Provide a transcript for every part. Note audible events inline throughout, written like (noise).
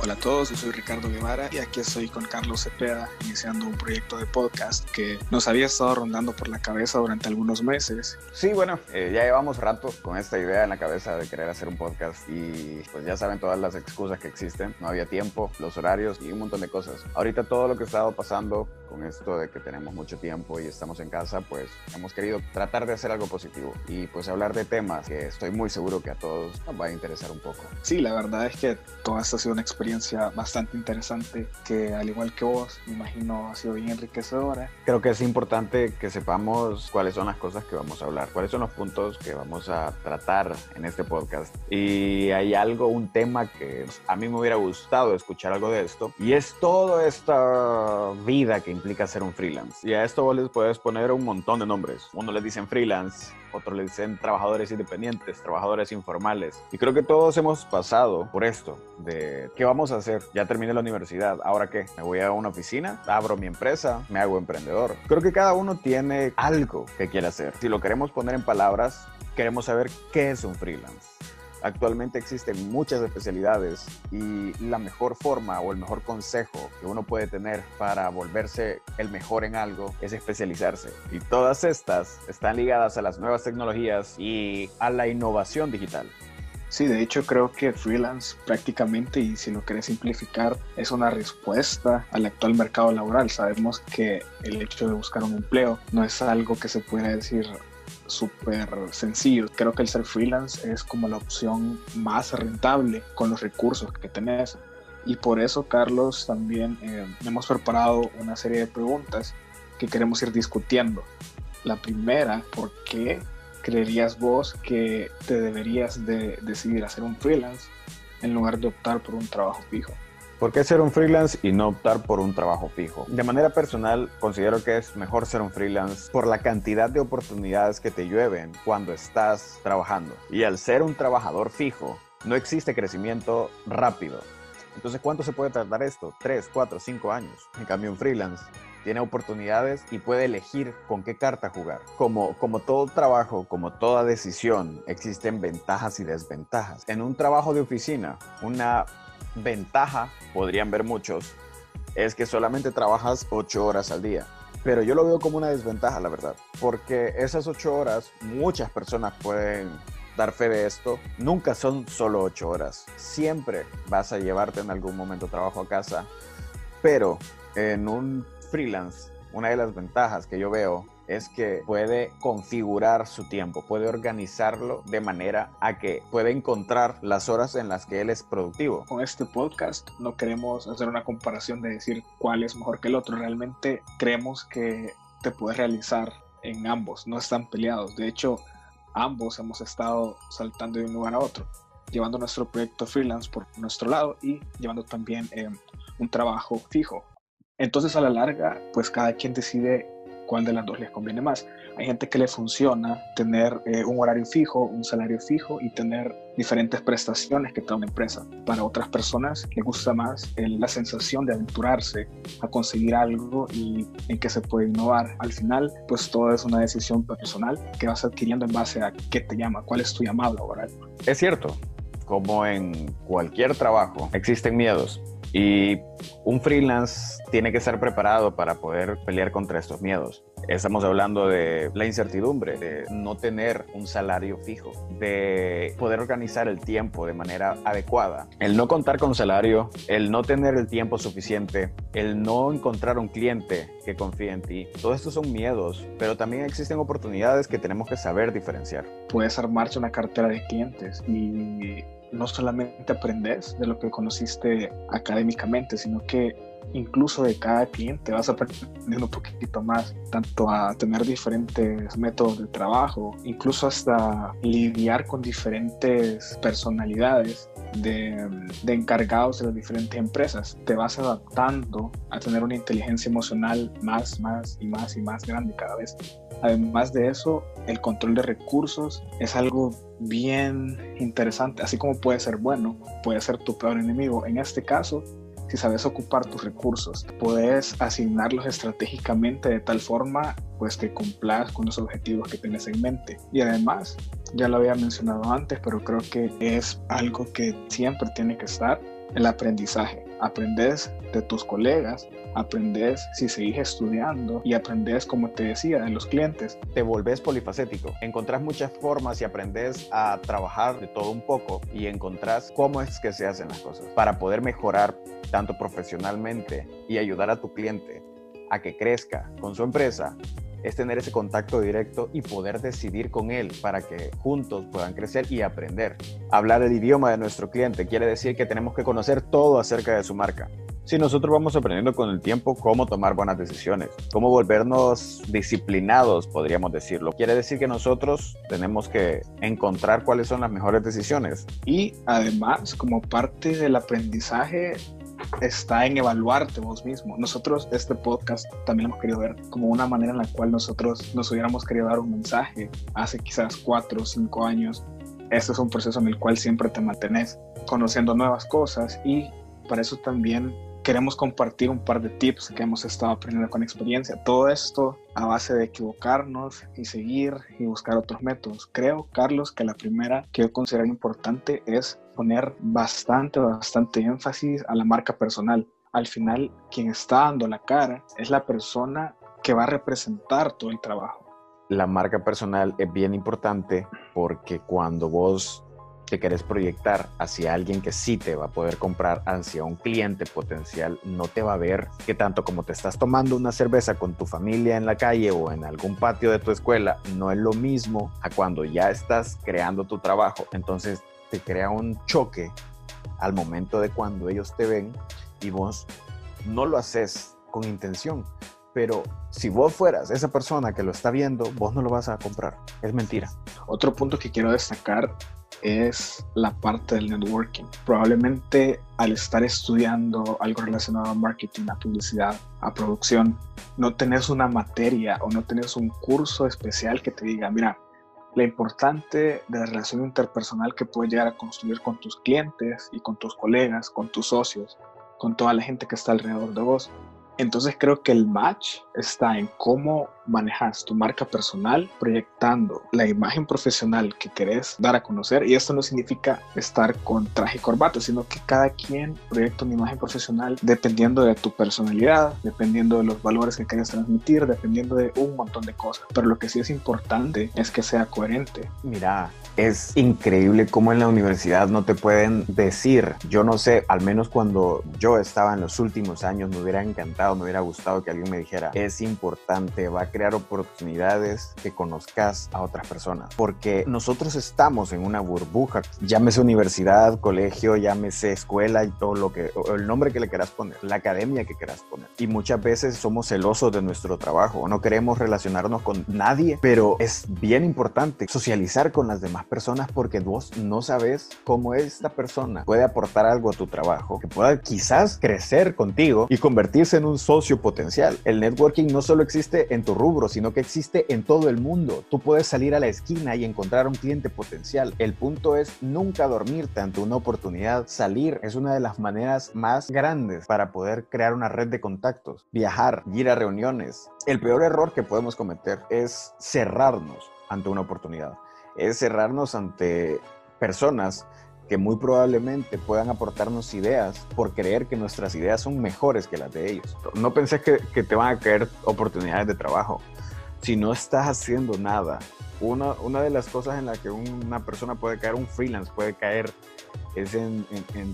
Hola a todos, yo soy Ricardo Guevara y aquí estoy con Carlos Cepeda iniciando un proyecto de podcast que nos había estado rondando por la cabeza durante algunos meses. Sí, bueno, eh, ya llevamos rato con esta idea en la cabeza de querer hacer un podcast y pues ya saben todas las excusas que existen. No había tiempo, los horarios y un montón de cosas. Ahorita todo lo que ha estado pasando con esto de que tenemos mucho tiempo y estamos en casa, pues hemos querido tratar de hacer algo positivo y pues hablar de temas que estoy muy seguro que a todos nos va a interesar un poco. Sí, la verdad es que toda esta ha sido una experiencia bastante interesante que al igual que vos, me imagino ha sido bien enriquecedora. Creo que es importante que sepamos cuáles son las cosas que vamos a hablar, cuáles son los puntos que vamos a tratar en este podcast. Y hay algo, un tema que a mí me hubiera gustado escuchar algo de esto y es toda esta vida que implica ser un freelance. Y a esto vos les puedes poner un montón de nombres. Uno le dicen freelance, otros le dicen trabajadores independientes, trabajadores informales. Y creo que todos hemos pasado por esto, de qué vamos a hacer. Ya terminé la universidad, ¿ahora qué? Me voy a una oficina, abro mi empresa, me hago emprendedor. Creo que cada uno tiene algo que quiere hacer. Si lo queremos poner en palabras, queremos saber qué es un freelance. Actualmente existen muchas especialidades y la mejor forma o el mejor consejo que uno puede tener para volverse el mejor en algo es especializarse. Y todas estas están ligadas a las nuevas tecnologías y a la innovación digital. Sí, de hecho creo que freelance prácticamente, y si lo querés simplificar, es una respuesta al actual mercado laboral. Sabemos que el hecho de buscar un empleo no es algo que se pueda decir súper sencillo. Creo que el ser freelance es como la opción más rentable con los recursos que tenés. Y por eso, Carlos, también eh, hemos preparado una serie de preguntas que queremos ir discutiendo. La primera, ¿por qué creerías vos que te deberías de decidir hacer un freelance en lugar de optar por un trabajo fijo? ¿Por qué ser un freelance y no optar por un trabajo fijo? De manera personal, considero que es mejor ser un freelance por la cantidad de oportunidades que te llueven cuando estás trabajando. Y al ser un trabajador fijo, no existe crecimiento rápido. Entonces, ¿cuánto se puede tardar esto? ¿Tres, cuatro, cinco años? En cambio, un freelance tiene oportunidades y puede elegir con qué carta jugar. Como, como todo trabajo, como toda decisión, existen ventajas y desventajas. En un trabajo de oficina, una ventaja, podrían ver muchos, es que solamente trabajas ocho horas al día. Pero yo lo veo como una desventaja, la verdad, porque esas ocho horas, muchas personas pueden dar fe de esto, nunca son solo ocho horas. Siempre vas a llevarte en algún momento trabajo a casa, pero en un freelance, una de las ventajas que yo veo es que puede configurar su tiempo, puede organizarlo de manera a que pueda encontrar las horas en las que él es productivo. Con este podcast no queremos hacer una comparación de decir cuál es mejor que el otro, realmente creemos que te puedes realizar en ambos, no están peleados. De hecho, ambos hemos estado saltando de un lugar a otro, llevando nuestro proyecto freelance por nuestro lado y llevando también eh, un trabajo fijo. Entonces a la larga, pues cada quien decide cuál de las dos les conviene más. Hay gente que le funciona tener eh, un horario fijo, un salario fijo y tener diferentes prestaciones que da una empresa. Para otras personas les gusta más la sensación de aventurarse a conseguir algo y en que se puede innovar. Al final, pues todo es una decisión personal que vas adquiriendo en base a qué te llama, cuál es tu llamado laboral. Es cierto, como en cualquier trabajo, existen miedos y un freelance tiene que estar preparado para poder pelear contra estos miedos. Estamos hablando de la incertidumbre, de no tener un salario fijo, de poder organizar el tiempo de manera adecuada, el no contar con salario, el no tener el tiempo suficiente, el no encontrar un cliente que confíe en ti. Todos estos son miedos, pero también existen oportunidades que tenemos que saber diferenciar. Puedes armarse una cartera de clientes y no solamente aprendes de lo que conociste académicamente, sino que incluso de cada cliente vas aprendiendo un poquito más, tanto a tener diferentes métodos de trabajo, incluso hasta lidiar con diferentes personalidades de, de, encargados de las diferentes empresas. Te vas adaptando a tener una inteligencia emocional más, más y más y más grande cada vez. Además de eso, el control de recursos es algo bien interesante, así como puede ser bueno, puede ser tu peor enemigo. En este caso, si sabes ocupar tus recursos, puedes asignarlos estratégicamente de tal forma pues que cumplas con los objetivos que tienes en mente. Y además, ya lo había mencionado antes, pero creo que es algo que siempre tiene que estar, el aprendizaje. Aprendes de tus colegas, aprendes si seguís estudiando y aprendes, como te decía, de los clientes. Te volvés polifacético, encontrás muchas formas y aprendes a trabajar de todo un poco y encontrás cómo es que se hacen las cosas para poder mejorar tanto profesionalmente y ayudar a tu cliente a que crezca con su empresa es tener ese contacto directo y poder decidir con él para que juntos puedan crecer y aprender. Hablar el idioma de nuestro cliente quiere decir que tenemos que conocer todo acerca de su marca. Si nosotros vamos aprendiendo con el tiempo cómo tomar buenas decisiones, cómo volvernos disciplinados, podríamos decirlo, quiere decir que nosotros tenemos que encontrar cuáles son las mejores decisiones. Y además, como parte del aprendizaje, está en evaluarte vos mismo. Nosotros este podcast también hemos querido ver como una manera en la cual nosotros nos hubiéramos querido dar un mensaje hace quizás cuatro o cinco años. Este es un proceso en el cual siempre te mantenés conociendo nuevas cosas y para eso también queremos compartir un par de tips que hemos estado aprendiendo con experiencia. Todo esto a base de equivocarnos y seguir y buscar otros métodos. Creo, Carlos, que la primera que yo considero importante es poner bastante, bastante énfasis a la marca personal. Al final, quien está dando la cara es la persona que va a representar todo el trabajo. La marca personal es bien importante porque cuando vos te querés proyectar hacia alguien que sí te va a poder comprar, hacia un cliente potencial, no te va a ver que tanto como te estás tomando una cerveza con tu familia en la calle o en algún patio de tu escuela, no es lo mismo a cuando ya estás creando tu trabajo. Entonces te crea un choque al momento de cuando ellos te ven y vos no lo haces con intención. Pero si vos fueras esa persona que lo está viendo, vos no lo vas a comprar. Es mentira. Otro punto que quiero destacar es la parte del networking. Probablemente al estar estudiando algo relacionado a marketing, a publicidad, a producción, no tenés una materia o no tenés un curso especial que te diga, mira, la importante de la relación interpersonal que puedes llegar a construir con tus clientes y con tus colegas, con tus socios, con toda la gente que está alrededor de vos. Entonces creo que el match está en cómo manejas tu marca personal proyectando la imagen profesional que querés dar a conocer y esto no significa estar con traje y corbata, sino que cada quien proyecta una imagen profesional dependiendo de tu personalidad, dependiendo de los valores que quieres transmitir, dependiendo de un montón de cosas. Pero lo que sí es importante es que sea coherente. Mira, es increíble cómo en la universidad no te pueden decir, yo no sé, al menos cuando yo estaba en los últimos años me hubiera encantado, me hubiera gustado que alguien me dijera, es importante, va a crear oportunidades que conozcas a otras personas, porque nosotros estamos en una burbuja, llámese universidad, colegio, llámese escuela y todo lo que, el nombre que le quieras poner, la academia que quieras poner. Y muchas veces somos celosos de nuestro trabajo, no queremos relacionarnos con nadie, pero es bien importante socializar con las demás personas porque vos no sabes cómo esta persona puede aportar algo a tu trabajo, que pueda quizás crecer contigo y convertirse en un socio potencial. El networking no solo existe en tu rubro, sino que existe en todo el mundo. Tú puedes salir a la esquina y encontrar un cliente potencial. El punto es nunca dormirte ante una oportunidad. Salir es una de las maneras más grandes para poder crear una red de contactos. Viajar, ir a reuniones. El peor error que podemos cometer es cerrarnos ante una oportunidad. Es cerrarnos ante personas que muy probablemente puedan aportarnos ideas por creer que nuestras ideas son mejores que las de ellos. No pensé que, te van a caer oportunidades de trabajo. Si no estás haciendo nada, una, una de las cosas en las que una persona puede caer, un freelance puede caer, es en,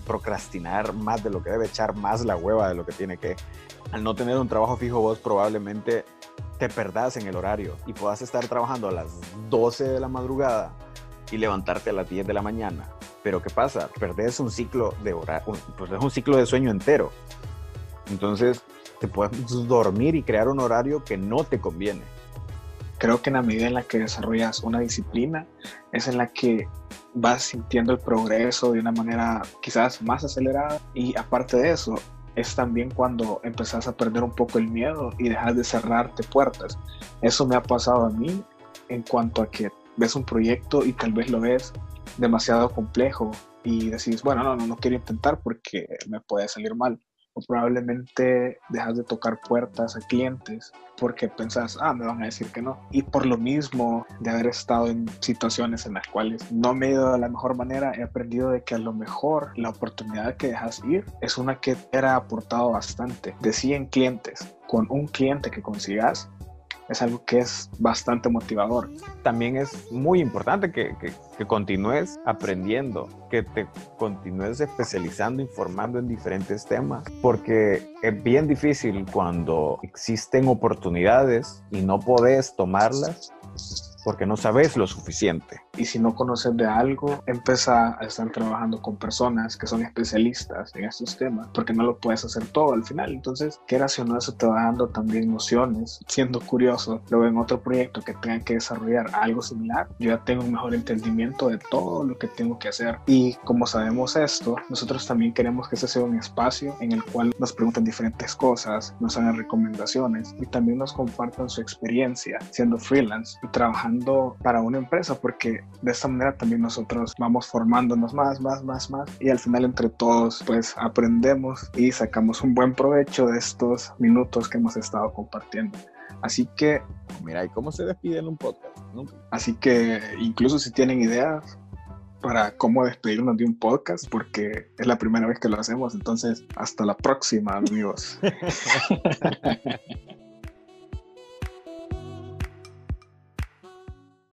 procrastinar más de lo que debe, echar más la hueva de lo que tiene que. Al no tener un trabajo fijo, vos probablemente te perdás en el horario y puedas estar trabajando a las 12 de la madrugada y levantarte a las 10 de la mañana pero ¿qué pasa? Perdés un ciclo de hora, un, pues un ciclo de sueño entero. Entonces, te puedes dormir y crear un horario que no te conviene. Creo que en la medida en la que desarrollas una disciplina, es en la que vas sintiendo el progreso de una manera quizás más acelerada. Y aparte de eso, es también cuando empezás a perder un poco el miedo y dejas de cerrarte puertas. Eso me ha pasado a mí en cuanto a que ves un proyecto y tal vez lo ves demasiado complejo y decís, bueno, no, no, no quiero intentar porque me puede salir mal. o probablemente dejas de tocar puertas a clientes porque pensás, ah, me van a decir que no. Y por lo mismo de haber estado en situaciones en las cuales no me he ido de la mejor manera, he aprendido de que a lo mejor la oportunidad que dejas ir es una que te ha aportado bastante. De 100 clientes, con un cliente que consigas, es algo que es bastante motivador. También es muy importante que, que, continúes aprendiendo, que te continúes especializando, informando en diferentes temas, porque es bien difícil cuando existen oportunidades y no podés tomarlas porque no sabes lo suficiente. Y si no conoces de algo, empieza a estar trabajando con personas que son especialistas en estos temas, porque no lo puedes hacer todo al final. Entonces, quieras o no, eso te va dando también nociones. Siendo curioso, luego en otro proyecto que tenga que desarrollar algo similar, yo ya tengo un mejor entendimiento de todo lo que tengo que hacer. Y como sabemos esto, nosotros también queremos que ese sea un espacio en el cual nos pregunten diferentes cosas, nos hagan recomendaciones y también nos compartan su experiencia siendo freelance y trabajando para una empresa, porque de esta manera también nosotros vamos formándonos más, más, más, más, y al final entre todos pues aprendemos y sacamos un buen provecho de estos minutos que hemos estado compartiendo. Así que... Mira, ¿y cómo se despide en un podcast? Así que incluso si tienen ideas para cómo despedirnos de un podcast, porque es la primera vez que lo hacemos, entonces hasta la próxima, amigos. (laughs)